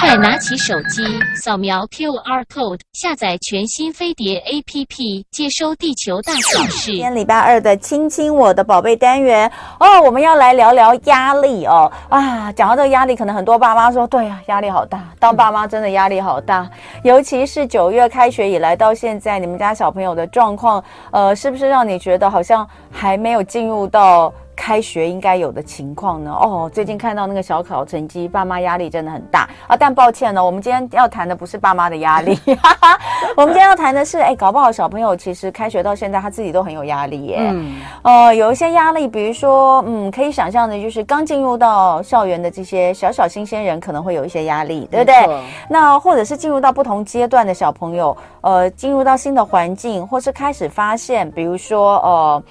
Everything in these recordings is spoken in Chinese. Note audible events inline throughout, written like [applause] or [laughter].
快拿起手机，扫描 QR code，下载全新飞碟 APP，接收地球大小事。今天礼拜二的亲亲我的宝贝单元哦，我们要来聊聊压力哦。啊，讲到这个压力，可能很多爸妈说，对呀、压力好大。当爸妈真的压力好大，尤其是九月开学以来到现在，你们家小朋友的状况，呃，是不是让你觉得好像还没有进入到？开学应该有的情况呢？哦，最近看到那个小考成绩，爸妈压力真的很大啊。但抱歉呢，我们今天要谈的不是爸妈的压力，[laughs] 我们今天要谈的是，哎，搞不好小朋友其实开学到现在他自己都很有压力耶。嗯，呃，有一些压力，比如说，嗯，可以想象的就是刚进入到校园的这些小小新鲜人可能会有一些压力，对不对？那或者是进入到不同阶段的小朋友，呃，进入到新的环境，或是开始发现，比如说，呃。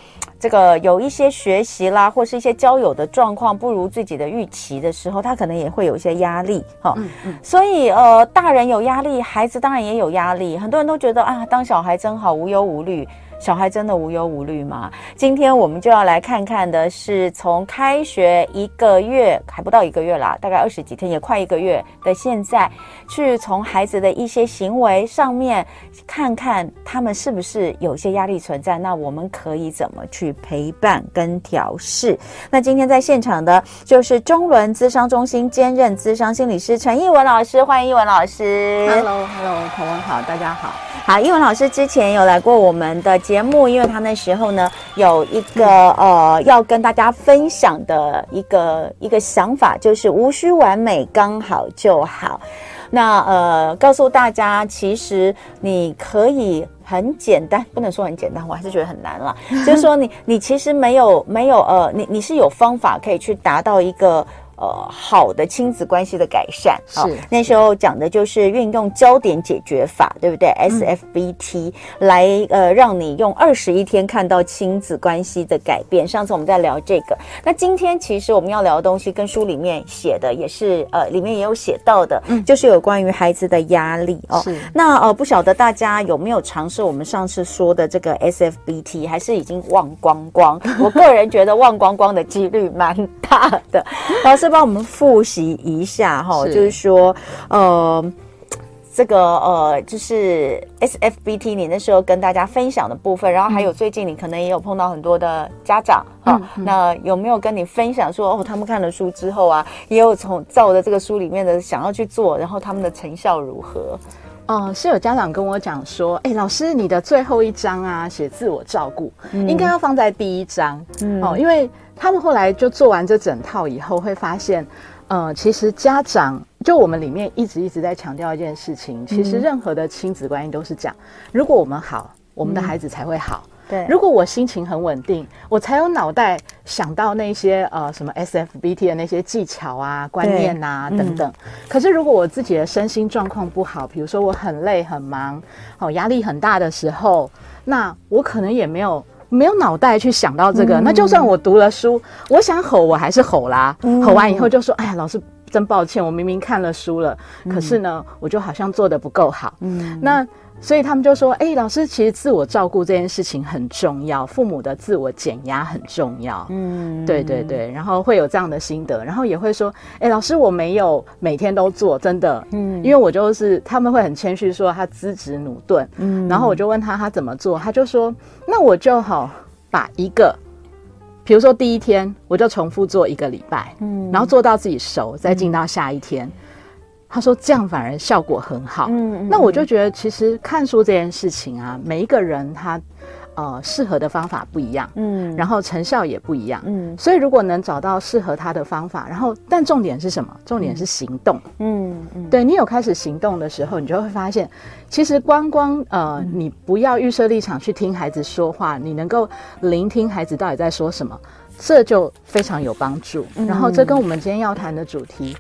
这个有一些学习啦，或是一些交友的状况不如自己的预期的时候，他可能也会有一些压力哈。嗯嗯。所以呃，大人有压力，孩子当然也有压力。很多人都觉得啊，当小孩真好，无忧无虑。小孩真的无忧无虑吗？今天我们就要来看看的是，从开学一个月还不到一个月啦，大概二十几天，也快一个月的现在，去从孩子的一些行为上面看看他们是不是有些压力存在，那我们可以怎么去陪伴跟调试？那今天在现场的就是中伦咨商中心兼任咨商心理师陈艺文老师，欢迎艺文老师。Hello，Hello，同文好，大家好。好，艺文老师之前有来过我们的节目，因为他那时候呢有一个呃要跟大家分享的一个一个想法，就是无需完美，刚好就好。那呃告诉大家，其实你可以很简单，不能说很简单，我还是觉得很难了。[laughs] 就是说你你其实没有没有呃，你你是有方法可以去达到一个。呃，好的亲子关系的改善，是、哦、那时候讲的就是运用焦点解决法，对不对？SFBT、嗯、来呃，让你用二十一天看到亲子关系的改变。上次我们在聊这个，那今天其实我们要聊的东西跟书里面写的也是呃，里面也有写到的，嗯，就是有关于孩子的压力哦。是那呃，不晓得大家有没有尝试我们上次说的这个 SFBT，还是已经忘光光？[laughs] 我个人觉得忘光光的几率蛮大的，老师。帮我们复习一下哈，就是说，呃，这个呃，就是 SFBT，你那时候跟大家分享的部分，然后还有最近你可能也有碰到很多的家长哈，嗯、那有没有跟你分享说，哦，他们看了书之后啊，也有从照着这个书里面的想要去做，然后他们的成效如何？嗯、呃，是有家长跟我讲说，哎，老师，你的最后一章啊，写自我照顾，嗯、应该要放在第一章，嗯、哦，因为。他们后来就做完这整套以后，会发现，呃，其实家长就我们里面一直一直在强调一件事情，其实任何的亲子关系都是讲，如果我们好，我们的孩子才会好。对，如果我心情很稳定，我才有脑袋想到那些呃什么 SFBT 的那些技巧啊、观念啊等等。可是如果我自己的身心状况不好，比如说我很累很忙，哦，压力很大的时候，那我可能也没有。没有脑袋去想到这个，嗯、那就算我读了书，我想吼我还是吼啦。嗯、吼完以后就说：“哎呀，老师真抱歉，我明明看了书了，嗯、可是呢，我就好像做的不够好。”嗯，那。所以他们就说：“哎，老师，其实自我照顾这件事情很重要，父母的自我减压很重要。”嗯，对对对，然后会有这样的心得，然后也会说：“哎，老师，我没有每天都做，真的，嗯，因为我就是他们会很谦虚说他资质努钝，嗯，然后我就问他他怎么做，他就说：那我就好把一个，比如说第一天我就重复做一个礼拜，嗯，然后做到自己熟，再进到下一天。嗯”他说这样反而效果很好。嗯，嗯，那我就觉得其实看书这件事情啊，每一个人他呃适合的方法不一样，嗯，然后成效也不一样，嗯，所以如果能找到适合他的方法，然后但重点是什么？重点是行动，嗯嗯，对，你有开始行动的时候，你就会发现，其实光光呃，你不要预设立场去听孩子说话，你能够聆听孩子到底在说什么，这就非常有帮助。然后这跟我们今天要谈的主题。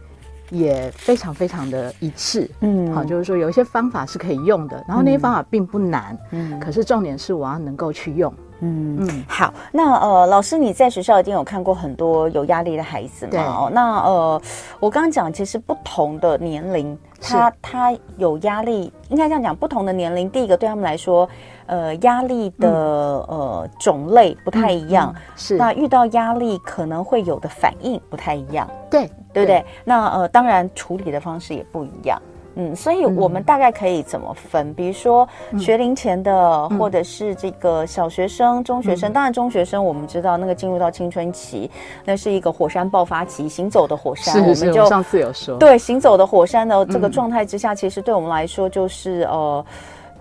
也非常非常的一致，嗯，好，就是说有一些方法是可以用的，然后那些方法并不难，嗯，可是重点是我要能够去用，嗯嗯，好，那呃，老师你在学校一定有看过很多有压力的孩子嘛？哦，那呃，我刚刚讲，其实不同的年龄，他他有压力，应该这样讲，不同的年龄，第一个对他们来说，呃，压力的、嗯、呃种类不太一样，是那遇到压力可能会有的反应不太一样，对对不对？对那呃，当然处理的方式也不一样。嗯，所以我们大概可以怎么分？嗯、比如说学龄前的，嗯、或者是这个小学生、中学生。嗯、当然，中学生我们知道那个进入到青春期，那是一个火山爆发期，行走的火山。是是，我们就上次有说。对，行走的火山的这个状态之下，嗯、其实对我们来说就是呃，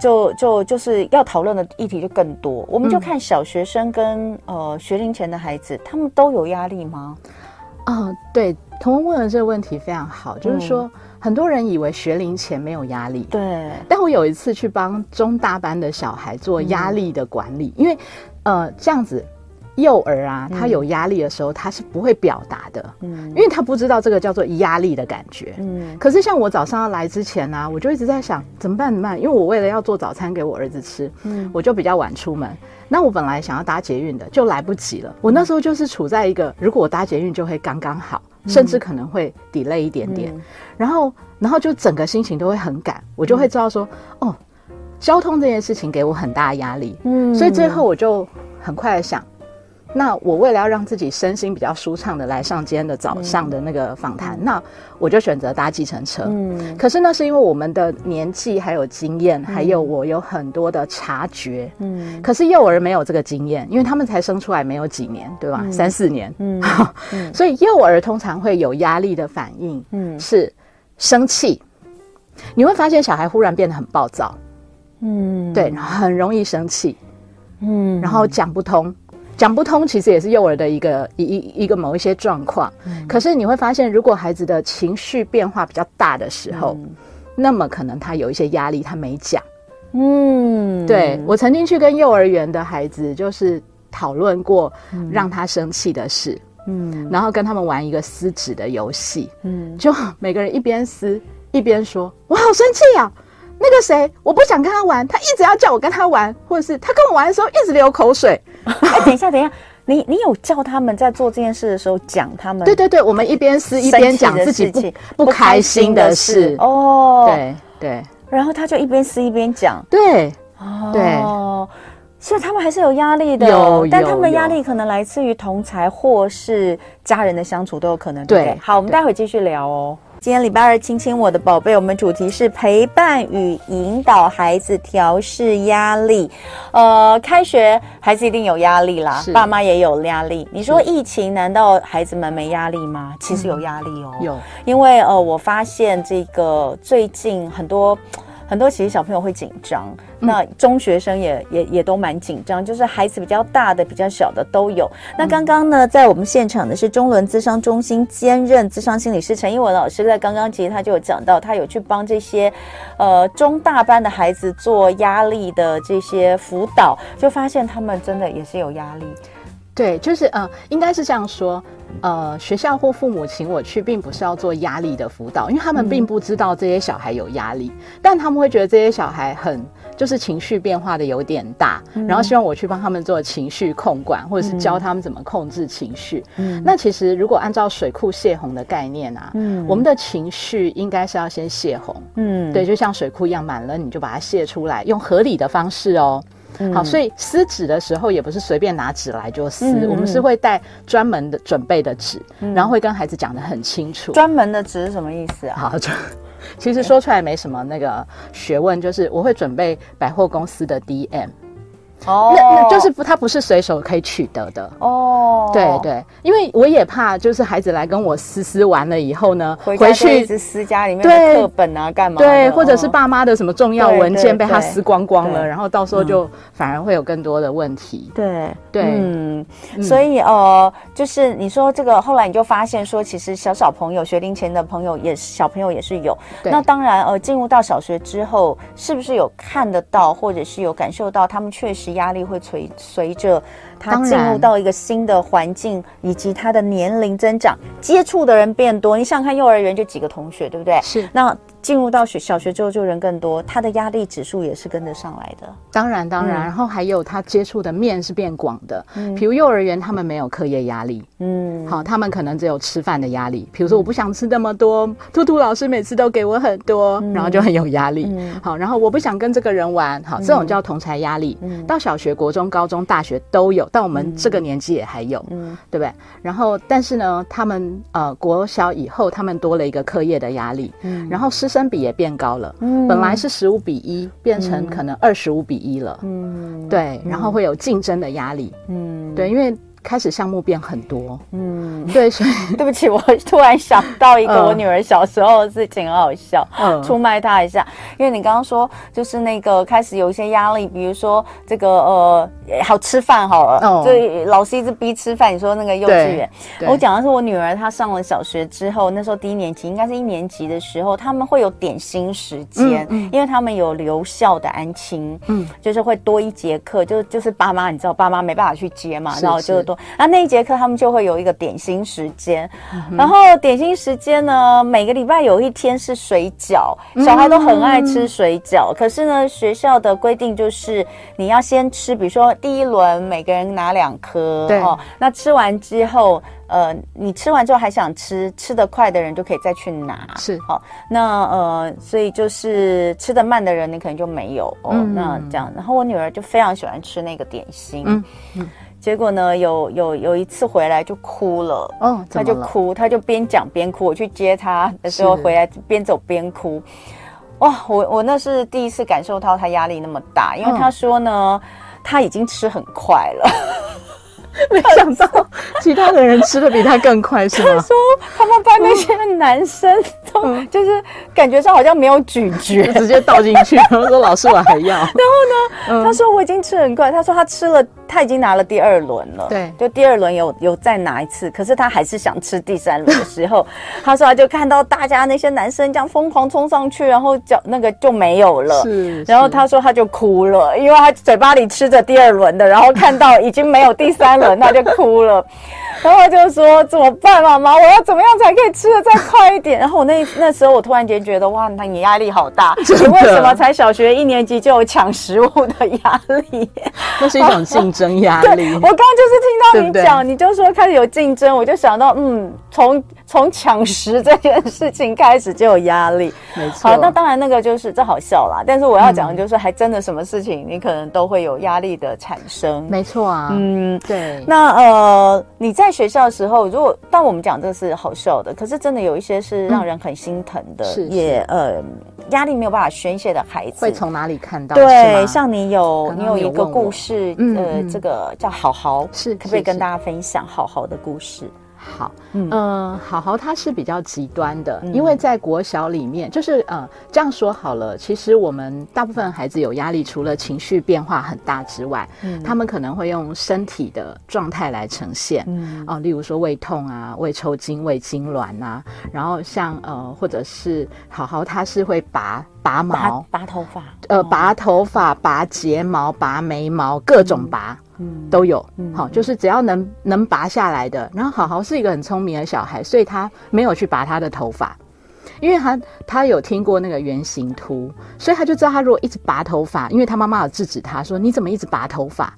就就就是要讨论的议题就更多。我们就看小学生跟呃学龄前的孩子，他们都有压力吗？啊、哦，对，童文问的这个问题非常好，就是说。嗯很多人以为学龄前没有压力，对。但我有一次去帮中大班的小孩做压力的管理，嗯、因为，呃，这样子，幼儿啊，他有压力的时候，他是不会表达的，嗯，因为他不知道这个叫做压力的感觉，嗯。可是像我早上要来之前呢、啊，我就一直在想怎么办怎么办，因为我为了要做早餐给我儿子吃，嗯，我就比较晚出门。那我本来想要搭捷运的，就来不及了。我那时候就是处在一个，如果我搭捷运就会刚刚好。甚至可能会 delay 一点点，嗯、然后，然后就整个心情都会很赶，我就会知道说，嗯、哦，交通这件事情给我很大压力，嗯，所以最后我就很快的想。那我为了要让自己身心比较舒畅的来上今天的早上的那个访谈，嗯、那我就选择搭计程车。嗯，可是那是因为我们的年纪还有经验，嗯、还有我有很多的察觉。嗯，可是幼儿没有这个经验，因为他们才生出来没有几年，对吧？嗯、三四年。嗯，[laughs] 所以幼儿通常会有压力的反应，嗯，是生气。你会发现小孩忽然变得很暴躁，嗯，对，很容易生气，嗯，然后讲不通。讲不通，其实也是幼儿的一个一一一个某一些状况。嗯、可是你会发现，如果孩子的情绪变化比较大的时候，嗯、那么可能他有一些压力，他没讲。嗯，对，我曾经去跟幼儿园的孩子就是讨论过让他生气的事。嗯，然后跟他们玩一个撕纸的游戏。嗯，就每个人一边撕一边说：“我好生气呀、啊！那个谁，我不想跟他玩，他一直要叫我跟他玩，或者是他跟我玩的时候一直流口水。[laughs] ”哎，等一下，等一下，你你有叫他们在做这件事的时候讲他们？对对对，我们一边撕一边讲自己不不开心的事哦。对对，然后他就一边撕一边讲。对对，所以他们还是有压力的，有，但他们的压力可能来自于同才或是家人的相处都有可能。对，好，我们待会继续聊哦。今天礼拜二，亲亲我的宝贝，我们主题是陪伴与引导孩子调试压力。呃，开学孩子一定有压力啦，爸妈也有压力。你说疫情，难道孩子们没压力吗？其实有压力哦，有，因为呃，我发现这个最近很多。很多其实小朋友会紧张，那中学生也也也都蛮紧张，就是孩子比较大的、比较小的都有。那刚刚呢，在我们现场的是中伦咨商中心兼任咨商心理师陈英文老师，在刚刚其实他就有讲到，他有去帮这些呃中大班的孩子做压力的这些辅导，就发现他们真的也是有压力。对，就是呃，应该是这样说，呃，学校或父母请我去，并不是要做压力的辅导，因为他们并不知道这些小孩有压力，嗯、但他们会觉得这些小孩很就是情绪变化的有点大，嗯、然后希望我去帮他们做情绪控管，或者是教他们怎么控制情绪。嗯、那其实如果按照水库泄洪的概念啊，嗯，我们的情绪应该是要先泄洪，嗯，对，就像水库一样满了，你就把它泄出来，用合理的方式哦。好，所以撕纸的时候也不是随便拿纸来就撕，嗯、我们是会带专门的准备的纸，嗯、然后会跟孩子讲得很清楚。专门的纸是什么意思啊？好，[laughs] 其实说出来没什么那个学问，就是我会准备百货公司的 DM。哦，那那就是不，他不是随手可以取得的哦。对对，因为我也怕，就是孩子来跟我撕撕完了以后呢，回去一直撕家里面的课本啊，干嘛？对，或者是爸妈的什么重要文件被他撕光光了，然后到时候就反而会有更多的问题。对对，嗯，所以呃，就是你说这个，后来你就发现说，其实小小朋友学龄前的朋友也是小朋友也是有。那当然呃，进入到小学之后，是不是有看得到，或者是有感受到他们确实。压力会随随着他进入到一个新的环境，以及他的年龄增长，接触的人变多。你想看幼儿园就几个同学，对不对？是。那进入到学小学之后就人更多，他的压力指数也是跟得上来的。当然，当然，嗯、然后还有他接触的面是变广的。嗯，比如幼儿园他们没有课业压力，嗯，好，他们可能只有吃饭的压力。比如说我不想吃那么多，兔兔老师每次都给我很多，嗯、然后就很有压力。嗯，好，然后我不想跟这个人玩，好，这种叫同才压力。嗯，到小学、国中、高中、大学都有，到我们这个年纪也还有，嗯，对不对？然后，但是呢，他们呃国小以后，他们多了一个课业的压力，嗯，然后师生比也变高了，嗯，本来是十五比一，变成可能二十五比一了，嗯，对，然后会有竞争的压力，嗯，对，因为。开始项目变很多，嗯，对，所以 [laughs] 对不起，我突然想到一个 [laughs] 我女儿小时候的事情，很好笑，嗯，出卖她一下，因为你刚刚说就是那个开始有一些压力，比如说这个呃，好吃饭好了，哦，所以老师一直逼吃饭。你说那个幼稚园，我讲的是我女儿她上了小学之后，那时候低年级应该是一年级的时候，他们会有点心时间，嗯，因为他们有留校的安亲，嗯，就是会多一节课，就就是爸妈你知道爸妈没办法去接嘛，然后就。那那一节课他们就会有一个点心时间，嗯、然后点心时间呢，每个礼拜有一天是水饺，小孩都很爱吃水饺。嗯、可是呢，学校的规定就是你要先吃，比如说第一轮每个人拿两颗，对哦。那吃完之后，呃，你吃完之后还想吃，吃得快的人就可以再去拿，是好、哦。那呃，所以就是吃得慢的人，你可能就没有哦。嗯、那这样，然后我女儿就非常喜欢吃那个点心，嗯。嗯结果呢，有有有一次回来就哭了，哦，他就哭，他就边讲边哭。我去接他的时候，回来边走边哭。哇，我我那是第一次感受到他压力那么大，因为他说呢，他已经吃很快了。[laughs] 没想到其他的人吃的比他更快，是吗？[laughs] 他说他们班那些男生都就是感觉上好像没有咀嚼，[laughs] 直接倒进去。然后说老师我还要。然后呢，嗯、他说我已经吃很快。他说他吃了，他已经拿了第二轮了。对，就第二轮有有再拿一次，可是他还是想吃第三轮的时候，[laughs] 他说他就看到大家那些男生这样疯狂冲上去，然后脚那个就没有了。是。然后他说他就哭了，因为他嘴巴里吃着第二轮的，然后看到已经没有第三轮。[laughs] 他就哭了，然后就说怎么办，妈妈，我要怎么样才可以吃的再快一点？然后我那那时候我突然间觉得，哇，那你压力好大，[laughs] 你为什么才小学一年级就有抢食物的压力？[laughs] 那是一种竞争压力。[laughs] 我刚刚就是听到你讲，对对你就说开始有竞争，我就想到，嗯，从从抢食这件事情开始就有压力。没错。好，那当然那个就是这好笑啦。但是我要讲的就是，还真的什么事情你可能都会有压力的产生。没错啊，嗯，对。那呃，你在学校的时候，如果当我们讲这是好笑的，可是真的有一些是让人很心疼的，嗯、也呃压力没有办法宣泄的孩子，会从哪里看到？对，像你有刚刚你有一个故事，嗯、呃，这个叫好好，是可不可以跟大家分享好好的故事？好，嗯、呃，好好他是比较极端的，嗯、因为在国小里面，就是呃这样说好了，其实我们大部分孩子有压力，除了情绪变化很大之外，嗯，他们可能会用身体的状态来呈现，嗯，哦、呃，例如说胃痛啊、胃抽筋、胃痉挛啊，然后像呃或者是好好他是会拔拔毛、拔、拔头发，呃，拔头发、拔睫毛、拔眉毛，各种拔。嗯都有，好，就是只要能能拔下来的。然后好好是一个很聪明的小孩，所以他没有去拔他的头发，因为他他有听过那个圆形秃，所以他就知道他如果一直拔头发，因为他妈妈有制止他说，你怎么一直拔头发？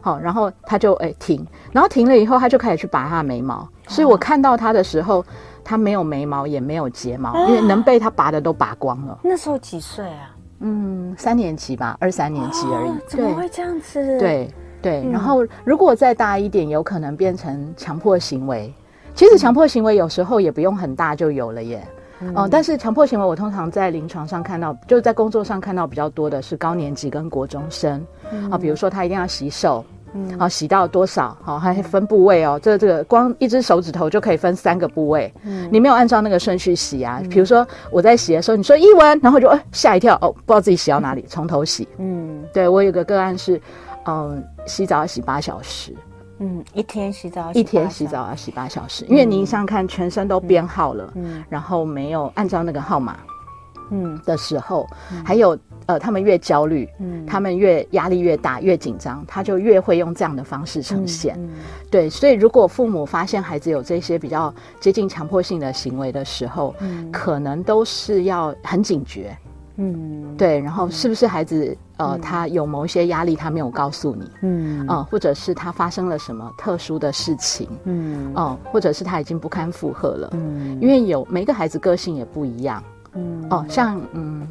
好，然后他就哎停，然后停了以后他就开始去拔他的眉毛。所以我看到他的时候，他没有眉毛也没有睫毛，因为能被他拔的都拔光了。那时候几岁啊？嗯，三年级吧，二三年级而已。怎么会这样子？对。对，然后如果再大一点，有可能变成强迫行为。其实强迫行为有时候也不用很大就有了耶。嗯、呃，但是强迫行为我通常在临床上看到，就是在工作上看到比较多的是高年级跟国中生。啊、嗯呃，比如说他一定要洗手，嗯，啊、呃，洗到多少？好、呃，还分部位哦。这这个光一只手指头就可以分三个部位。嗯，你没有按照那个顺序洗啊。比如说我在洗的时候，你说一文，然后就呃吓一跳，哦，不知道自己洗到哪里，从头洗。嗯，对我有个个案是。嗯，洗澡要洗八小时。嗯，一天洗澡一天洗澡要洗八小时，因为你想想看，全身都编号了，嗯，然后没有按照那个号码，嗯。的时候，嗯、还有呃，他们越焦虑，嗯，他们越压力越大，越紧张，他就越会用这样的方式呈现。对，所以如果父母发现孩子有这些比较接近强迫性的行为的时候，嗯，可能都是要很警觉。嗯，对，然后是不是孩子、嗯、呃，他有某一些压力，他没有告诉你，嗯，呃，或者是他发生了什么特殊的事情，嗯，哦、呃，或者是他已经不堪负荷了，嗯，因为有每个孩子个性也不一样，嗯，哦、呃，像嗯，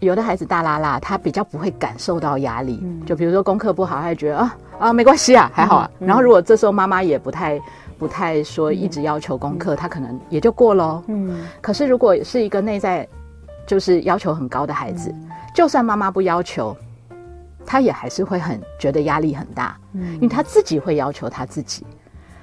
有的孩子大拉拉，他比较不会感受到压力，嗯、就比如说功课不好，他就觉得啊啊没关系啊，还好啊，嗯、然后如果这时候妈妈也不太不太说一直要求功课，嗯、他可能也就过喽，嗯，可是如果是一个内在。就是要求很高的孩子，嗯、就算妈妈不要求，他也还是会很觉得压力很大，嗯，因为他自己会要求他自己，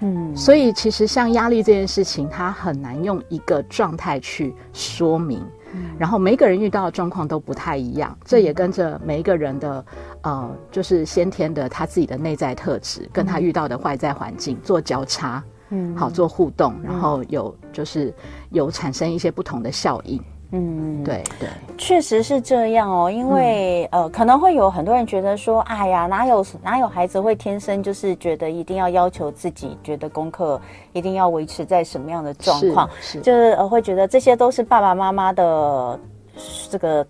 嗯，所以其实像压力这件事情，他很难用一个状态去说明，嗯、然后每一个人遇到的状况都不太一样，嗯、这也跟着每一个人的呃，就是先天的他自己的内在特质，嗯、跟他遇到的外在环境做交叉，嗯，好做互动，然后有就是有产生一些不同的效应。嗯，对对，确实是这样哦。因为、嗯、呃，可能会有很多人觉得说，哎呀，哪有哪有孩子会天生就是觉得一定要要求自己，觉得功课一定要维持在什么样的状况，是，是就是呃，会觉得这些都是爸爸妈妈的这个。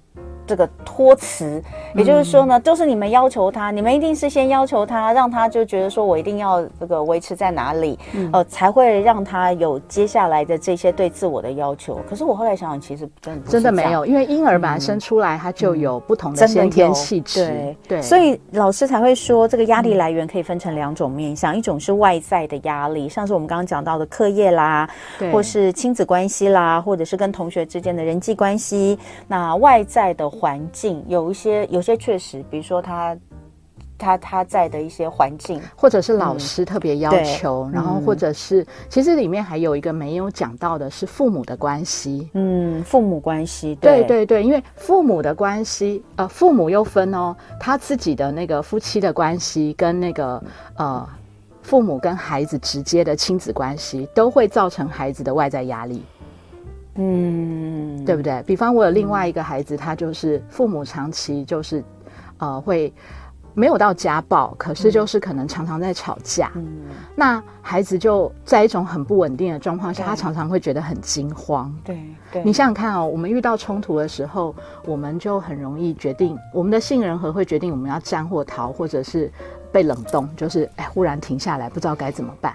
这个托词，也就是说呢，都是你们要求他，你们一定是先要求他，让他就觉得说我一定要这个维持在哪里，嗯、呃，才会让他有接下来的这些对自我的要求。可是我后来想想，其实真的真的没有，因为婴儿本来生出来他就有不同的先天气质，对、所以老师才会说，这个压力来源可以分成两种面向，嗯、一种是外在的压力，像是我们刚刚讲到的课业啦，或是亲子关系啦，或者是跟同学之间的人际关系，那外在的。环境有一些，有些确实，比如说他，他他在的一些环境，或者是老师特别要求，嗯、然后或者是，嗯、其实里面还有一个没有讲到的是父母的关系，嗯，父母关系，对，对对对，因为父母的关系，呃，父母又分哦，他自己的那个夫妻的关系跟那个呃，父母跟孩子直接的亲子关系，都会造成孩子的外在压力。嗯，对不对？比方我有另外一个孩子，嗯、他就是父母长期就是，呃，会没有到家暴，可是就是可能常常在吵架。嗯，那孩子就在一种很不稳定的状况下，他常常会觉得很惊慌。对，对你想想看哦，我们遇到冲突的时候，我们就很容易决定我们的杏仁核会决定我们要战或逃，或者是被冷冻，就是哎，忽然停下来，不知道该怎么办。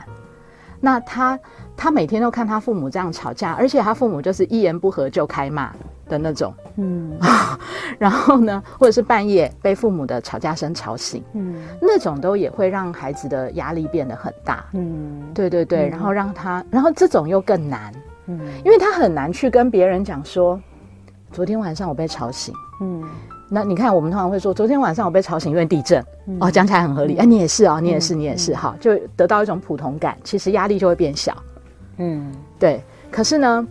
那他他每天都看他父母这样吵架，而且他父母就是一言不合就开骂的那种，嗯，[laughs] 然后呢，或者是半夜被父母的吵架声吵醒，嗯，那种都也会让孩子的压力变得很大，嗯，对对对，嗯、然后让他，然后这种又更难，嗯，因为他很难去跟别人讲说，昨天晚上我被吵醒，嗯。那你看，我们通常会说，昨天晚上我被吵醒，因为地震。嗯、哦，讲起来很合理。哎、嗯，你也是哦，你也是，你也是，哈、嗯，就得到一种普通感，其实压力就会变小。嗯，对。可是呢，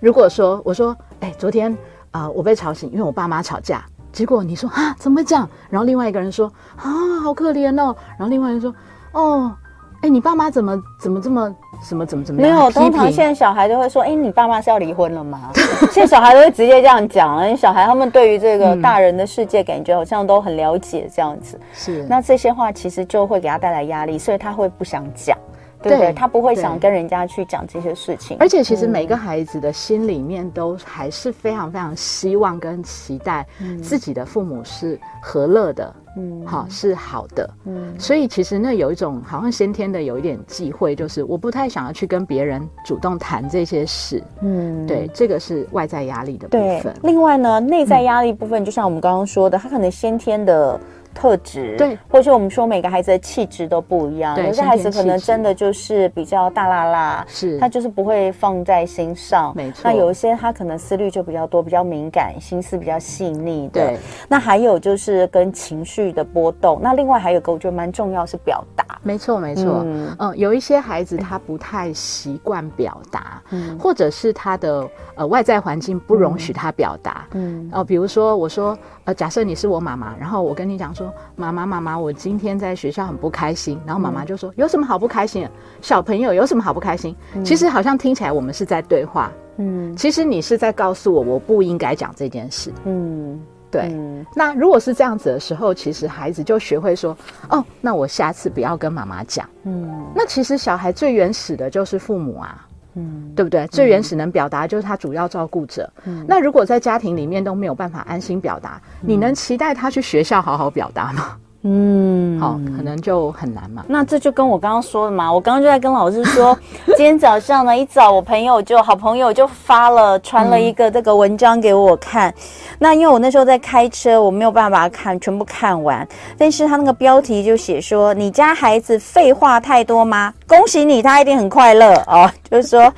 如果说我说，哎，昨天啊、呃，我被吵醒，因为我爸妈吵架。结果你说啊，怎么会这样？然后另外一个人说啊，好可怜哦。然后另外一个人说，哦。哎，你爸妈怎么怎么这么什么怎么怎么样？没有，通常现在小孩都会说：“哎，你爸妈是要离婚了吗？” [laughs] 现在小孩都会直接这样讲了。小孩他们对于这个大人的世界，感觉好像都很了解这样子。是，那这些话其实就会给他带来压力，所以他会不想讲。对不对？他不会想跟人家去讲这些事情，而且其实每个孩子的心里面都还是非常非常希望跟期待自己的父母是和乐的，嗯，好是好的，嗯，所以其实那有一种好像先天的有一点忌讳，就是我不太想要去跟别人主动谈这些事，嗯，对，这个是外在压力的部分。另外呢，内在压力部分，就像我们刚刚说的，他可能先天的。特质对，或者我们说每个孩子的气质都不一样，有些孩子可能真的就是比较大啦啦，是，他就是不会放在心上，没错。那有一些他可能思虑就比较多，比较敏感，心思比较细腻的。对，那还有就是跟情绪的波动。那另外还有个我觉得蛮重要是表达，没错没错，嗯，嗯，有一些孩子他不太习惯表达，嗯，或者是他的呃外在环境不容许他表达，嗯，哦，比如说我说。呃，假设你是我妈妈，然后我跟你讲说，妈妈妈妈，我今天在学校很不开心，然后妈妈就说，有什么好不开心的？小朋友有什么好不开心？其实好像听起来我们是在对话，嗯，其实你是在告诉我，我不应该讲这件事。嗯，对。嗯、那如果是这样子的时候，其实孩子就学会说，哦，那我下次不要跟妈妈讲。嗯，那其实小孩最原始的就是父母啊。嗯，对不对？最原始能表达就是他主要照顾者。嗯，那如果在家庭里面都没有办法安心表达，嗯、你能期待他去学校好好表达吗？嗯，好，可能就很难嘛。那这就跟我刚刚说的嘛，我刚刚就在跟老师说，[laughs] 今天早上呢，一早我朋友就好朋友就发了传了一个这个文章给我看。嗯、那因为我那时候在开车，我没有办法看全部看完。但是他那个标题就写说：“你家孩子废话太多吗？恭喜你，他一定很快乐哦。”就是说，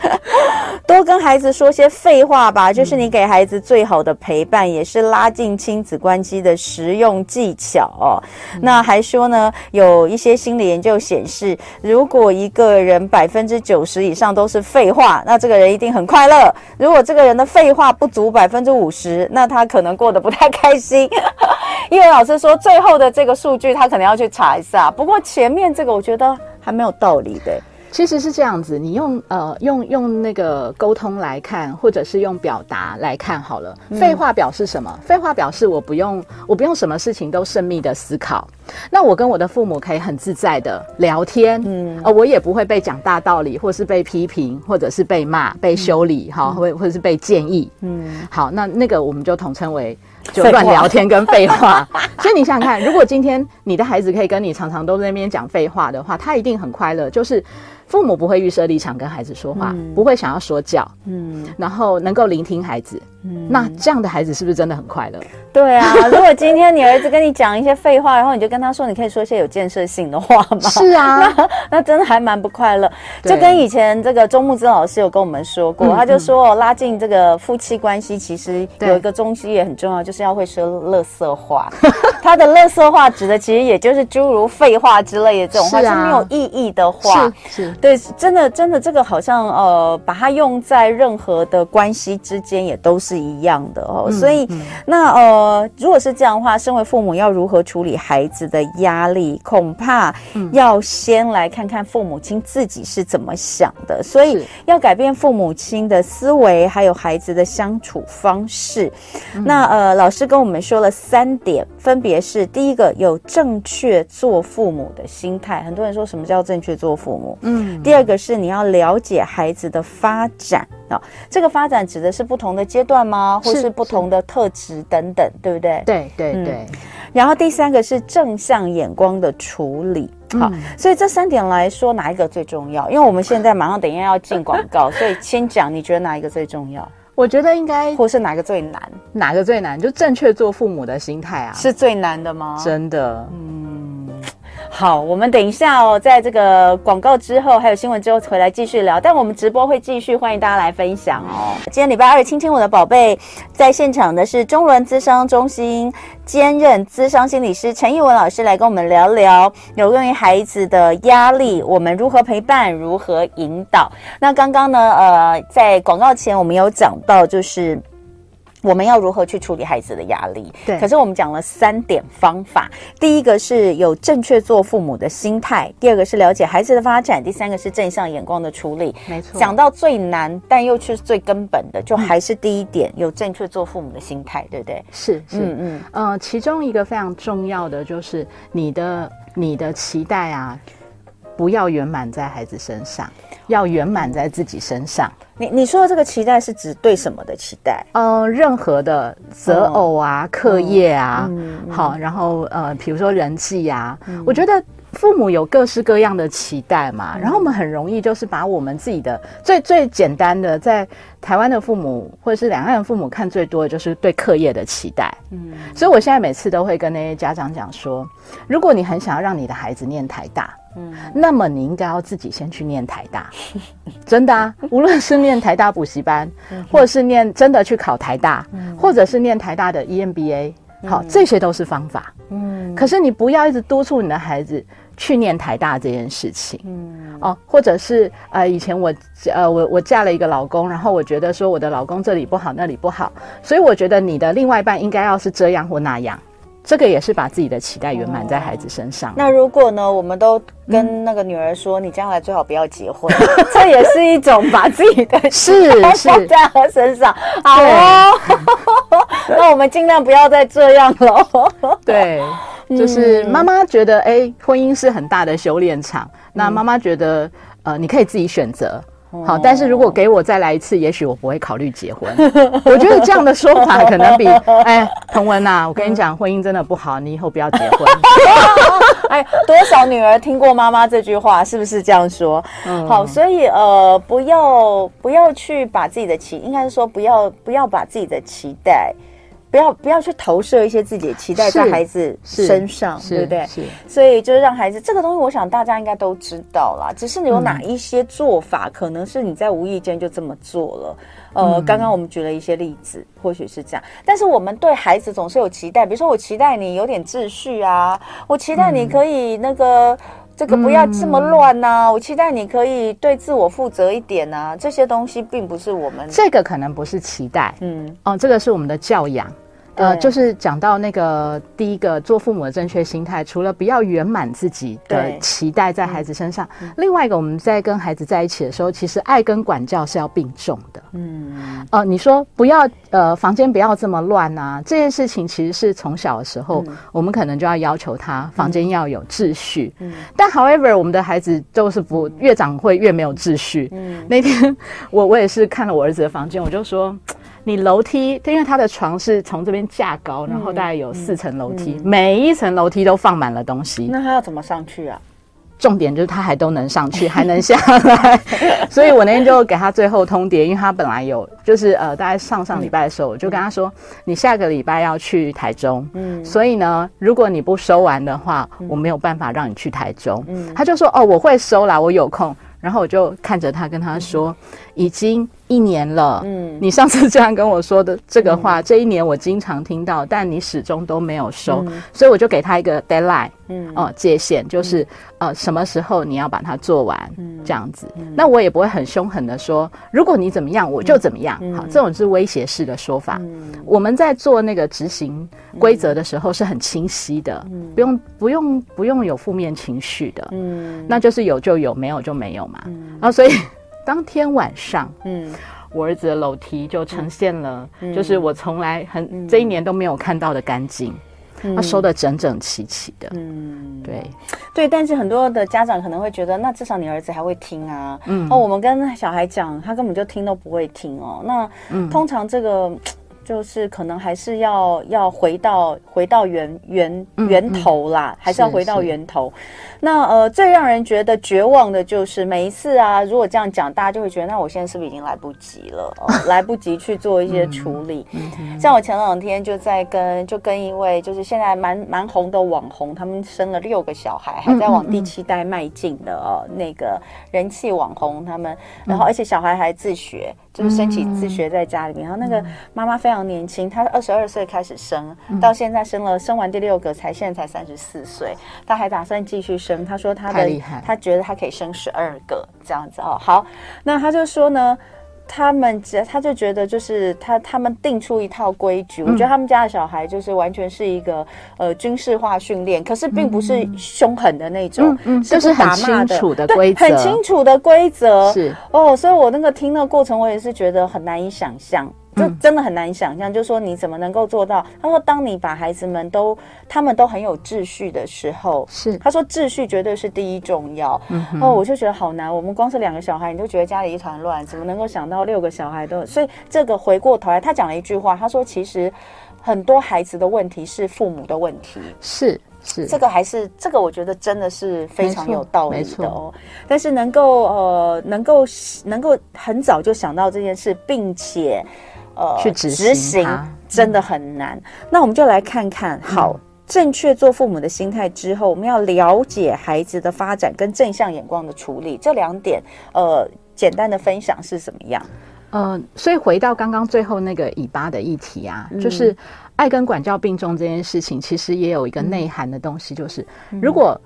多跟孩子说些废话吧，就是你给孩子最好的陪伴，也是拉近亲子关系的实用技巧哦。那还说呢，有一些心理研究显示，如果一个人百分之九十以上都是废话，那这个人一定很快乐。如果这个人的废话不足百分之五十，那他可能过得不太开心。[laughs] 因为老师说，最后的这个数据他可能要去查一下。不过前面这个我觉得还没有道理的。其实是这样子，你用呃用用那个沟通来看，或者是用表达来看好了。废话表示什么？废话表示我不用我不用什么事情都慎密的思考。那我跟我的父母可以很自在的聊天，嗯，呃，我也不会被讲大道理，或是被批评，或者是被骂、被修理，哈、嗯，或或者是被建议，嗯，好，那那个我们就统称为就乱聊天跟废话。废话。[laughs] 所以你想想看，如果今天你的孩子可以跟你常常都在那边讲废话的话，他一定很快乐，就是。父母不会预设立场跟孩子说话，嗯、不会想要说教，嗯，然后能够聆听孩子，嗯，那这样的孩子是不是真的很快乐？对啊，如果今天你儿子跟你讲一些废话，然后你就跟他说，你可以说一些有建设性的话吗？是啊，[laughs] 那那真的还蛮不快乐。就跟以前这个周木之老师有跟我们说过，他就说拉近这个夫妻关系，其实有一个中西也很重要，就是要会说乐色话。[laughs] 他的乐色话指的其实也就是诸如废话之类的这种话，是没有意义的话。是。对，真的，真的，这个好像呃，把它用在任何的关系之间也都是一样的哦。嗯、所以，嗯、那呃，如果是这样的话，身为父母要如何处理孩子的压力，恐怕要先来看看父母亲自己是怎么想的。所以，要改变父母亲的思维，还有孩子的相处方式。嗯、那呃，老师跟我们说了三点，分别是第一个，有正确做父母的心态。很多人说什么叫正确做父母？嗯。第二个是你要了解孩子的发展啊、哦，这个发展指的是不同的阶段吗？或是不同的特质等等，对不对？对对对、嗯。然后第三个是正向眼光的处理，好、所以这三点来说，哪一个最重要？因为我们现在马上等一下要进广告，所以先讲，你觉得哪一个最重要？我觉得应该，或是哪个最难？哪个最难？就正确做父母的心态啊，是最难的吗？真的，嗯。好，我们等一下哦，在这个广告之后，还有新闻之后回来继续聊。但我们直播会继续，欢迎大家来分享哦。今天礼拜二，亲亲我的宝贝，在现场的是中仑咨商中心兼任咨商心理师陈艺文老师，来跟我们聊聊有关于孩子的压力，我们如何陪伴，如何引导。那刚刚呢，呃，在广告前我们有讲到，就是。我们要如何去处理孩子的压力？对，可是我们讲了三点方法。第一个是有正确做父母的心态，第二个是了解孩子的发展，第三个是正向眼光的处理。没错，讲到最难，但又却是最根本的，就还是第一点，嗯、有正确做父母的心态，对不对？是是嗯嗯呃，其中一个非常重要的就是你的你的期待啊，不要圆满在孩子身上。要圆满在自己身上。你你说的这个期待是指对什么的期待？嗯，任何的择偶啊、课业啊，嗯嗯、好，然后呃，比如说人际啊，嗯、我觉得父母有各式各样的期待嘛。嗯、然后我们很容易就是把我们自己的最最简单的，在台湾的父母或者是两岸的父母看最多的就是对课业的期待。嗯，所以我现在每次都会跟那些家长讲说，如果你很想要让你的孩子念台大。嗯，那么你应该要自己先去念台大，[laughs] 真的啊！无论是念台大补习班，或者是念真的去考台大，或者是念台大的 EMBA，好，这些都是方法。嗯，可是你不要一直督促你的孩子去念台大这件事情。嗯，哦，或者是呃，以前我呃，我我嫁了一个老公，然后我觉得说我的老公这里不好，那里不好，所以我觉得你的另外一半应该要是这样或那样。这个也是把自己的期待圆满在孩子身上。哦。那如果呢，我们都跟那个女儿说，嗯、你将来最好不要结婚，[laughs] 这也是一种把自己的是是放在她身上。好哦，[laughs] 那我们尽量不要再这样了。[laughs] 对，就是妈妈觉得，哎、欸，婚姻是很大的修炼场。嗯、那妈妈觉得，呃，你可以自己选择。好，但是如果给我再来一次，也许我不会考虑结婚。[laughs] 我觉得这样的说法可能比哎，彭文呐，我跟你讲，婚姻真的不好，你以后不要结婚。[laughs] 哎，多少女儿听过妈妈这句话，是不是这样说？嗯，好，所以呃，不要不要去把自己的期，应该是说不要不要把自己的期待。不要不要去投射一些自己的期待在孩子身上，对不对？是，所以就是让孩子这个东西，我想大家应该都知道啦。只是你有哪一些做法，嗯、可能是你在无意间就这么做了。呃，嗯、刚刚我们举了一些例子，或许是这样。但是我们对孩子总是有期待，比如说我期待你有点秩序啊，我期待你可以那个、嗯、这个不要这么乱呐、啊，嗯、我期待你可以对自我负责一点啊。这些东西并不是我们这个可能不是期待，嗯，哦，这个是我们的教养。呃，就是讲到那个第一个做父母的正确心态，除了不要圆满自己的期待在孩子身上，另外一个我们在跟孩子在一起的时候，其实爱跟管教是要并重的。嗯，呃，你说不要呃房间不要这么乱啊，这件事情其实是从小的时候，我们可能就要要求他房间要有秩序。嗯，但 however 我们的孩子都是不越长会越没有秩序。嗯，那天我我也是看了我儿子的房间，我就说。你楼梯，因为他的床是从这边架高，然后大概有四层楼梯，嗯嗯、每一层楼梯都放满了东西。那他要怎么上去啊？重点就是他还都能上去，还能下来。[laughs] 所以我那天就给他最后通牒，因为他本来有，就是呃，大概上上礼拜的时候，我就跟他说，嗯、你下个礼拜要去台中，嗯，所以呢，如果你不收完的话，嗯、我没有办法让你去台中。嗯，他就说，哦，我会收啦，我有空。然后我就看着他，跟他说，嗯、已经一年了。嗯，你上次这样跟我说的这个话，嗯、这一年我经常听到，但你始终都没有收，嗯、所以我就给他一个 deadline，嗯，哦，界限就是、嗯、呃什么时候你要把它做完，嗯，这样子。嗯、那我也不会很凶狠的说，如果你怎么样，我就怎么样。嗯、好，这种是威胁式的说法。嗯、我们在做那个执行规则的时候是很清晰的，嗯、不用不用不用有负面情绪的。嗯，那就是有就有，没有就没有。嘛，嗯、然后所以当天晚上，嗯，我儿子的楼梯就呈现了，就是我从来很、嗯、这一年都没有看到的干净，嗯、他收的整整齐齐的，嗯，对。对，但是很多的家长可能会觉得，那至少你儿子还会听啊，嗯，哦，我们跟小孩讲，他根本就听都不会听哦，那、嗯、通常这个。就是可能还是要要回到回到源源源头啦，嗯嗯、还是要回到源头。那呃，最让人觉得绝望的就是每一次啊，如果这样讲，大家就会觉得，那我现在是不是已经来不及了？哦、来不及去做一些处理。像我前两天就在跟就跟一位就是现在蛮蛮红的网红，他们生了六个小孩，还在往第七代迈进的哦，那个人气网红他们，然后而且小孩还自学。就是身体自学在家里面，然后那个妈妈非常年轻，她二十二岁开始生，到现在生了生完第六个才现在才三十四岁，她还打算继续生。她说她的她觉得她可以生十二个这样子哦。好，那她就说呢。他们觉，他就觉得就是他他们定出一套规矩，嗯、我觉得他们家的小孩就是完全是一个呃军事化训练，可是并不是凶狠的那种，嗯嗯、就是很清楚的规则，很清楚的规则。是。哦，所以我那个听的过程，我也是觉得很难以想象。就真的很难想象，就是说你怎么能够做到？他说，当你把孩子们都，他们都很有秩序的时候，是他说秩序绝对是第一重要。嗯哼，哦，我就觉得好难。我们光是两个小孩，你就觉得家里一团乱，怎么能够想到六个小孩都？所以这个回过头来，他讲了一句话，他说其实很多孩子的问题是父母的问题。是是，这个还是这个，我觉得真的是非常有道理的哦。但是能够呃，能够能够很早就想到这件事，并且。呃，去执行，真的很难。嗯、那我们就来看看，好，嗯、正确做父母的心态之后，我们要了解孩子的发展跟正向眼光的处理这两点。呃，简单的分享是什么样？呃，所以回到刚刚最后那个尾巴的议题啊，嗯、就是爱跟管教并重这件事情，其实也有一个内涵的东西，就是、嗯、如果。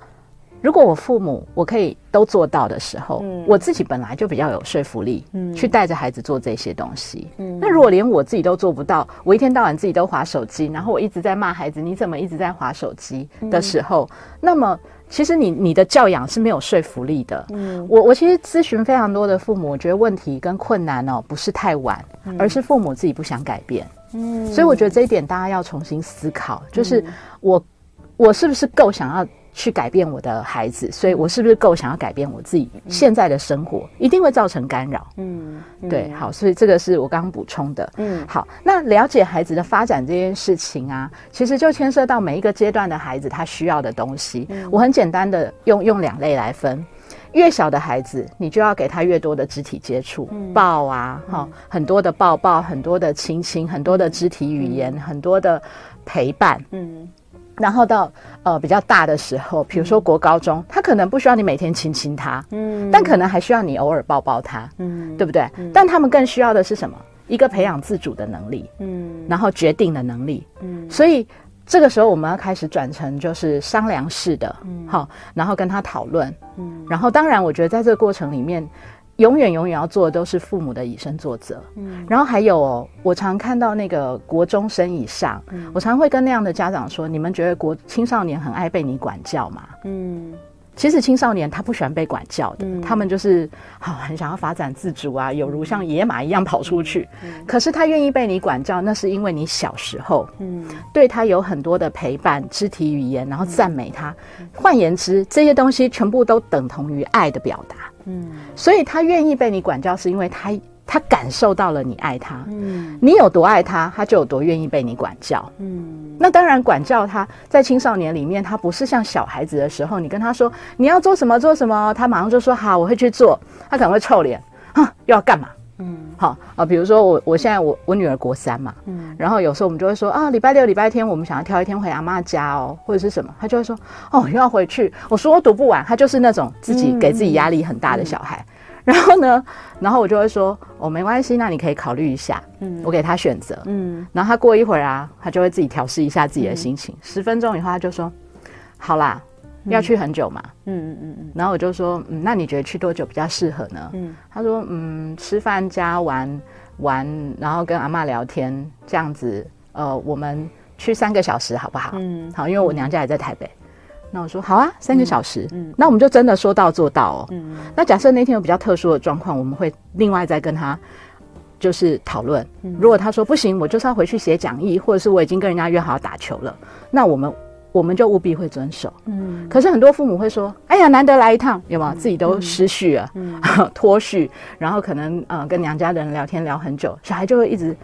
如果我父母我可以都做到的时候，嗯、我自己本来就比较有说服力，嗯，去带着孩子做这些东西。嗯，那如果连我自己都做不到，我一天到晚自己都划手机，然后我一直在骂孩子，你怎么一直在划手机的时候，嗯、那么其实你你的教养是没有说服力的。嗯，我我其实咨询非常多的父母，我觉得问题跟困难哦，不是太晚，嗯、而是父母自己不想改变。嗯，所以我觉得这一点大家要重新思考，就是我我是不是够想要。去改变我的孩子，所以我是不是够想要改变我自己现在的生活？嗯、一定会造成干扰。嗯，对，好，所以这个是我刚刚补充的。嗯，好，那了解孩子的发展这件事情啊，其实就牵涉到每一个阶段的孩子他需要的东西。嗯、我很简单的用用两类来分，越小的孩子，你就要给他越多的肢体接触，嗯、抱啊，哈、嗯，很多的抱抱，很多的亲亲，很多的肢体语言，嗯、很多的陪伴。嗯。然后到呃比较大的时候，比如说国高中，嗯、他可能不需要你每天亲亲他，嗯，但可能还需要你偶尔抱抱他，嗯，对不对？嗯、但他们更需要的是什么？一个培养自主的能力，嗯，然后决定的能力，嗯，所以这个时候我们要开始转成就是商量式的，嗯，好，然后跟他讨论，嗯，然后当然我觉得在这个过程里面。永远永远要做的都是父母的以身作则，嗯，然后还有哦，我常看到那个国中生以上，嗯，我常会跟那样的家长说：你们觉得国青少年很爱被你管教吗？嗯，其实青少年他不喜欢被管教的，嗯，他们就是好，哦，很想要发展自主啊，有如像野马一样跑出去。嗯，可是他愿意被你管教，那是因为你小时候，嗯，对他有很多的陪伴、肢体语言，然后赞美他。换言之，这些东西全部都等同于爱的表达。嗯，所以他愿意被你管教，是因为他他感受到了你爱他。嗯，你有多爱他，他就有多愿意被你管教。嗯，那当然，管教他在青少年里面，他不是像小孩子的时候，你跟他说你要做什么做什么，他马上就说好，我会去做。他可能会臭脸，哼，又要干嘛？嗯，好啊，比如说我我现在我我女儿国三嘛，嗯，然后有时候我们就会说啊，礼拜六礼拜天我们想要挑一天回阿妈家哦，或者是什么，她就会说哦，又要回去，我说我读不完，她就是那种自己给自己压力很大的小孩。嗯嗯、然后呢，然后我就会说哦，没关系，那你可以考虑一下，嗯，我给他选择，嗯，然后他过一会儿啊，他就会自己调试一下自己的心情，嗯、十分钟以后他就说好啦。要去很久嘛？嗯嗯嗯嗯。然后我就说，嗯，那你觉得去多久比较适合呢？嗯，他说，嗯，吃饭加玩玩，然后跟阿妈聊天这样子。呃，我们去三个小时好不好？嗯，好，因为我娘家也在台北。那我说好啊，三个小时。嗯，那我们就真的说到做到哦。嗯。那假设那天有比较特殊的状况，我们会另外再跟他就是讨论。如果他说不行，我就是要回去写讲义，或者是我已经跟人家约好打球了，那我们。我们就务必会遵守。嗯，可是很多父母会说：“哎呀，难得来一趟，有没有？自己都失序了，嗯，[laughs] 脱序，然后可能呃跟娘家的人聊天聊很久，小孩就会一直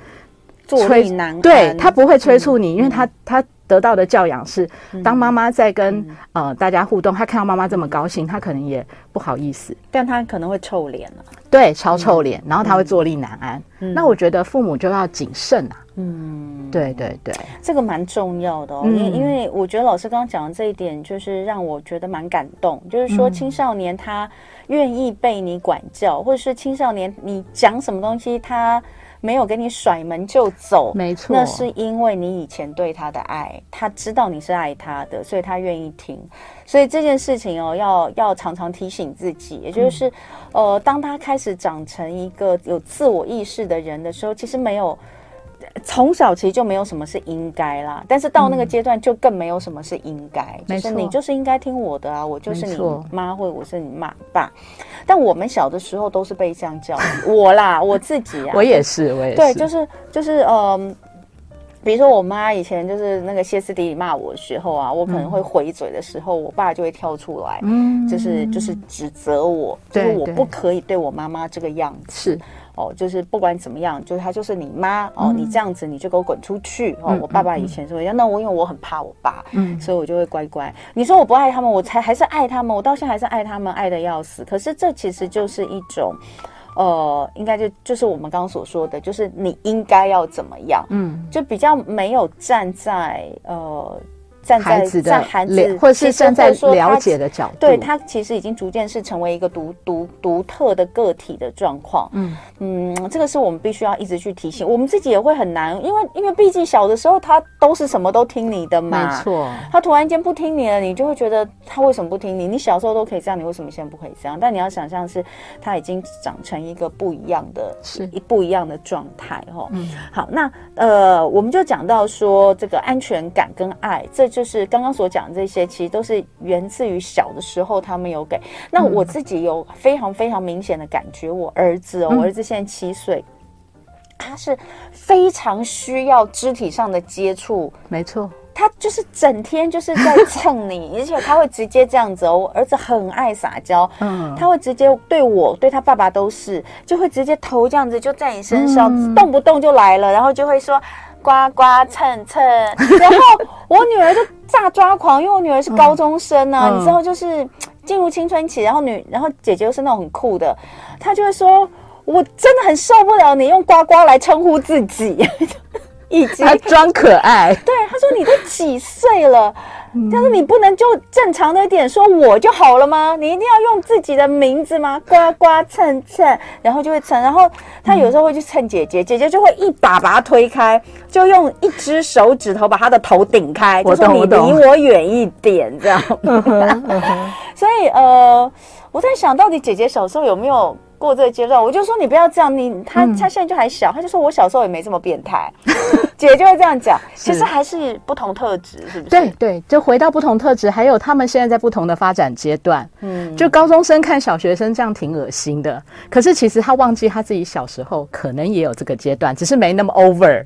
催难，对，他不会催促你，因为他他。”得到的教养是，当妈妈在跟、嗯、呃大家互动，他看到妈妈这么高兴，他可能也不好意思，但他可能会臭脸了，对，超臭脸，嗯、然后他会坐立难安。嗯、那我觉得父母就要谨慎啊，嗯，对对对，这个蛮重要的哦，因、嗯、因为我觉得老师刚刚讲的这一点，就是让我觉得蛮感动，就是说青少年他愿意被你管教，嗯、或者是青少年你讲什么东西他。没有给你甩门就走，没错，那是因为你以前对他的爱，他知道你是爱他的，所以他愿意听。所以这件事情哦，要要常常提醒自己，也就是，嗯、呃，当他开始长成一个有自我意识的人的时候，其实没有。从小其实就没有什么是应该啦，但是到那个阶段就更没有什么是应该，嗯、就是你就是应该听我的啊，我就是你妈或者我是你妈爸。但我们小的时候都是被这样教育，我啦，[laughs] 我自己啊，我也是，我也是，对，就是就是嗯、呃，比如说我妈以前就是那个歇斯底里骂我的时候啊，我可能会回嘴的时候，嗯、我爸就会跳出来，嗯，就是就是指责我，就是我不可以对我妈妈这个样子。是。哦，就是不管怎么样，就是他就是你妈哦，你这样子你就给我滚出去哦。我爸爸以前说，那我因为我很怕我爸，嗯，所以我就会乖乖。你说我不爱他们，我才还是爱他们，我到现在还是爱他们，爱的要死。可是这其实就是一种，呃，应该就就是我们刚刚所说的，就是你应该要怎么样，嗯，就比较没有站在呃站在孩子的在孩子，或者是站在了解的角度，对他其实已经逐渐是成为一个独独独特的个体的状况。嗯嗯，这个是我们必须要一直去提醒，我们自己也会很难，因为因为毕竟小的时候他都是什么都听你的嘛，没错。他突然间不听你了，你就会觉得他为什么不听你？你小时候都可以这样，你为什么现在不可以这样？但你要想象是他已经长成一个不一样的，是一不一样的状态哈。嗯，好，那呃，我们就讲到说这个安全感跟爱，这就是刚刚所讲的这些，其实都是源自于小的时候他们有给。那我自己有非常非常明显的感觉，我儿子哦，我儿子现在七岁，他是非常需要肢体上的接触，没错。他就是整天就是在 [laughs] 蹭你，而且他会直接这样子哦。我儿子很爱撒娇，嗯，他会直接对我、对他爸爸都是，就会直接头这样子就在你身上，嗯、动不动就来了，然后就会说呱呱蹭蹭。[laughs] 然后我女儿就炸抓狂，因为我女儿是高中生啊，嗯、你知道，就是进入青春期，然后女，然后姐姐又是那种很酷的，她就会说，我真的很受不了你用呱呱来称呼自己。[laughs] 以及装可爱，对她说：“你都几岁了？但是你不能就正常的一点说我就好了吗？你一定要用自己的名字吗？[laughs] 呱呱蹭蹭，然后就会蹭。然后他有时候会去蹭姐姐，姐姐就会一把把他推开，就用一只手指头把他的头顶开，就说你离我远一点，这样。[laughs] 所以呃，我在想到底姐姐小时候有没有？”过这个阶段，我就说你不要这样，你他他现在就还小，他就说我小时候也没这么变态，[laughs] 姐就会这样讲。其实还是不同特质，是不是？对对，就回到不同特质，还有他们现在在不同的发展阶段。嗯，就高中生看小学生这样挺恶心的，可是其实他忘记他自己小时候可能也有这个阶段，只是没那么 over。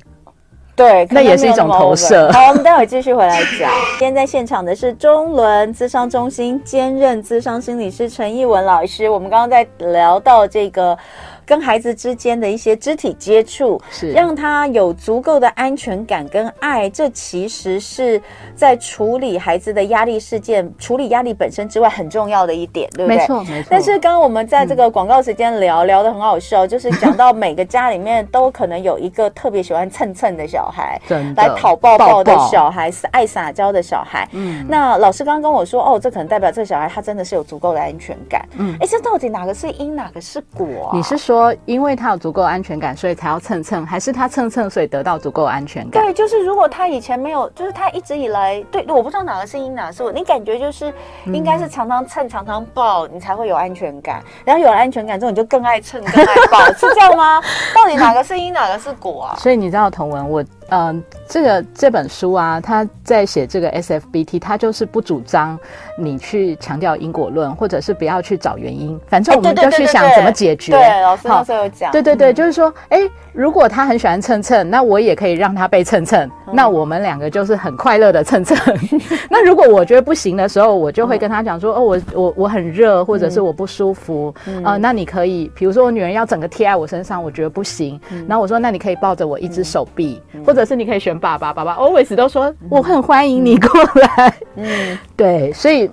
对，那也是一种投射。好，我们待会继续回来讲。今天在现场的是中伦咨商中心兼任咨商心理师陈艺文老师。我们刚刚在聊到这个。跟孩子之间的一些肢体接触，是让他有足够的安全感跟爱。这其实是在处理孩子的压力事件、处理压力本身之外很重要的一点，对不对？没错，没错。但是刚刚我们在这个广告时间聊、嗯、聊得很好笑，就是讲到每个家里面都可能有一个特别喜欢蹭蹭的小孩，来讨抱抱的小孩，是爱撒娇的小孩。嗯，那老师刚刚跟我说，哦，这可能代表这个小孩他真的是有足够的安全感。嗯，哎，这到底哪个是因，哪个是果、啊？你是说？说，因为他有足够安全感，所以才要蹭蹭，还是他蹭蹭，所以得到足够安全感？对，就是如果他以前没有，就是他一直以来，对，我不知道哪个是因，哪个是我，你感觉就是应该是常常蹭，常常抱，你才会有安全感。然后有了安全感之后，你就更爱蹭，更爱抱，[laughs] 是这样吗？到底哪个是因，哪个是果啊？所以你知道，童文，我。嗯、呃，这个这本书啊，他在写这个 SFBT，他就是不主张你去强调因果论，或者是不要去找原因，反正我们就去想怎么解决。对，对，对，对，对，老师那时候有讲。对对对，就是说，哎，如果他很喜欢蹭蹭，那我也可以让他被蹭蹭，嗯、那我们两个就是很快乐的蹭蹭。[laughs] 那如果我觉得不行的时候，我就会跟他讲说，哦，我我我很热，或者是我不舒服，呃，那你可以，比如说我女人要整个贴在我身上，我觉得不行，然后我说，那你可以抱着我一只手臂，或者是你可以选爸爸，爸爸 always 都说我很欢迎你过来。嗯，[laughs] 对，所以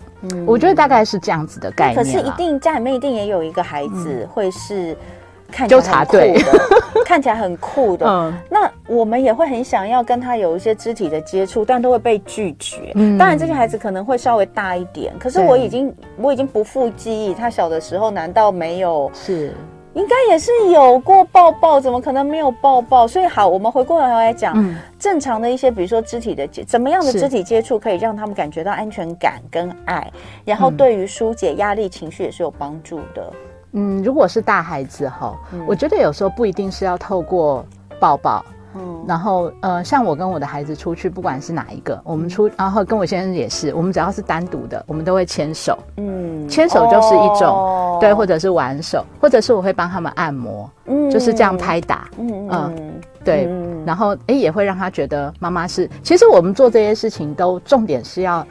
我觉得大概是这样子的概念。可是，一定家里面一定也有一个孩子会是看起来很酷的，[laughs] 看起来很酷的。嗯，那我们也会很想要跟他有一些肢体的接触，但都会被拒绝。嗯，当然这些孩子可能会稍微大一点，可是我已经我已经不复记忆，他小的时候难道没有是？应该也是有过抱抱，怎么可能没有抱抱？所以好，我们回过头来讲，嗯、正常的一些，比如说肢体的接，怎么样的肢体接触可以让他们感觉到安全感跟爱，然后对于疏解压力情绪也是有帮助的。嗯，如果是大孩子哈，嗯、我觉得有时候不一定是要透过抱抱。嗯，然后呃，像我跟我的孩子出去，不管是哪一个，我们出，然后跟我先生也是，我们只要是单独的，我们都会牵手。嗯，牵手就是一种、哦、对，或者是玩手，或者是我会帮他们按摩，嗯，就是这样拍打，嗯嗯，对，嗯、然后哎，也会让他觉得妈妈是，其实我们做这些事情都重点是要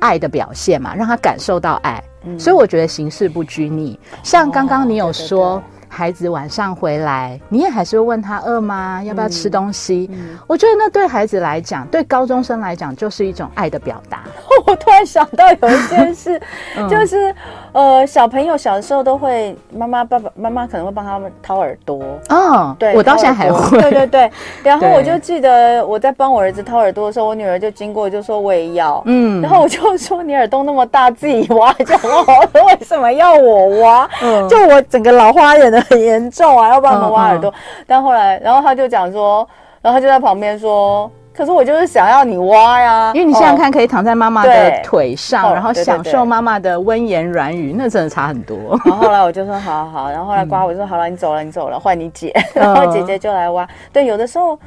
爱的表现嘛，让他感受到爱，嗯、所以我觉得形式不拘泥。像刚刚你有说。哦对对对孩子晚上回来，你也还是会问他饿吗？要不要吃东西？嗯嗯、我觉得那对孩子来讲，对高中生来讲，就是一种爱的表达。[laughs] 我突然想到有一件事，[laughs] 嗯、就是呃，小朋友小的时候都会，妈妈、爸爸妈妈可能会帮他们掏耳朵。哦，对，我到现在还会。对对对。然后我就记得我在帮我儿子掏耳朵的时候，我女儿就经过就说我也要。嗯。然后我就说你耳洞那么大，自己挖就好了，为什么要我挖？嗯。就我整个老花眼的很严重啊，要帮他们挖耳朵。但后来，然后他就讲说，然后他就在旁边说。可是我就是想要你挖呀，因为你想想看，可以躺在妈妈的腿上，然后享受妈妈的温言软语，那真的差很多。然后后来我就说好好好，然后后来刮我就说好了，你走了，你走了，换你姐，然后姐姐就来挖。对，有的时候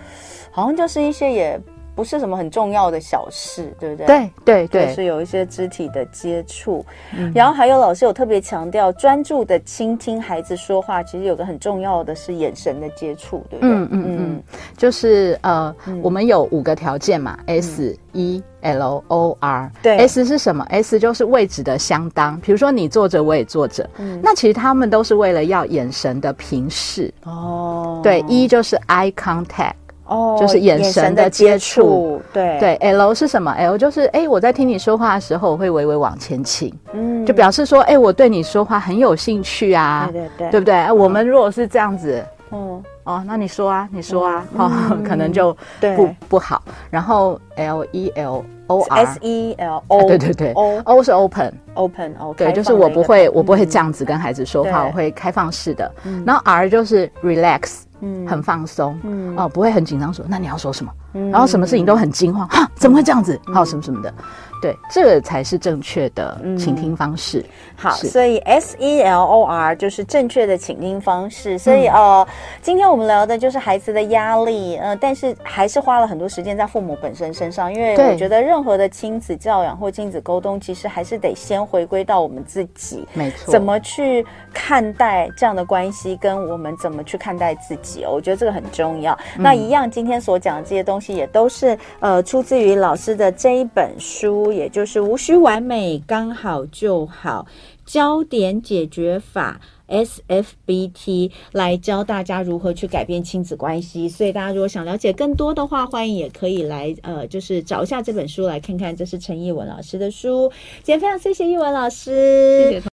好像就是一些也。不是什么很重要的小事，对不对？对对对，就是有一些肢体的接触，嗯、然后还有老师有特别强调，专注的倾听孩子说话，其实有个很重要的是眼神的接触，对不对？嗯嗯嗯，就是呃，嗯、我们有五个条件嘛，S E L O R，对，S 是什么？S 就是位置的相当，比如说你坐着，我也坐着，嗯，那其实他们都是为了要眼神的平视。哦，对，E 就是 eye contact。哦，就是眼神的接触，对对。L 是什么？L 就是哎，我在听你说话的时候，我会微微往前倾，嗯，就表示说，哎，我对你说话很有兴趣啊，对对对，对不对？我们如果是这样子，嗯，哦，那你说啊，你说啊，哦，可能就不不好。然后 L E L O R S E L O，对对对，O 是 open，open，对，就是我不会，我不会这样子跟孩子说话，我会开放式的。然后 R 就是 relax。嗯，很放松，嗯，哦，不会很紧张，说那你要说什么？嗯，然后什么事情都很惊慌，哈，怎么会这样子？好，什么什么的。对，这个才是正确的倾听方式。嗯、好，所以 S E L O R 就是正确的倾听方式。所以呃，今天我们聊的就是孩子的压力，呃，但是还是花了很多时间在父母本身身上，因为我觉得任何的亲子教养或亲子沟通，其实还是得先回归到我们自己，没错，怎么去看待这样的关系，跟我们怎么去看待自己，我觉得这个很重要。嗯、那一样，今天所讲的这些东西，也都是呃出自于老师的这一本书。也就是无需完美，刚好就好。焦点解决法 SFBT 来教大家如何去改变亲子关系。所以大家如果想了解更多的话，欢迎也可以来呃，就是找一下这本书来看看。这是陈艺文老师的书。今天非常谢谢艺文老师，谢谢。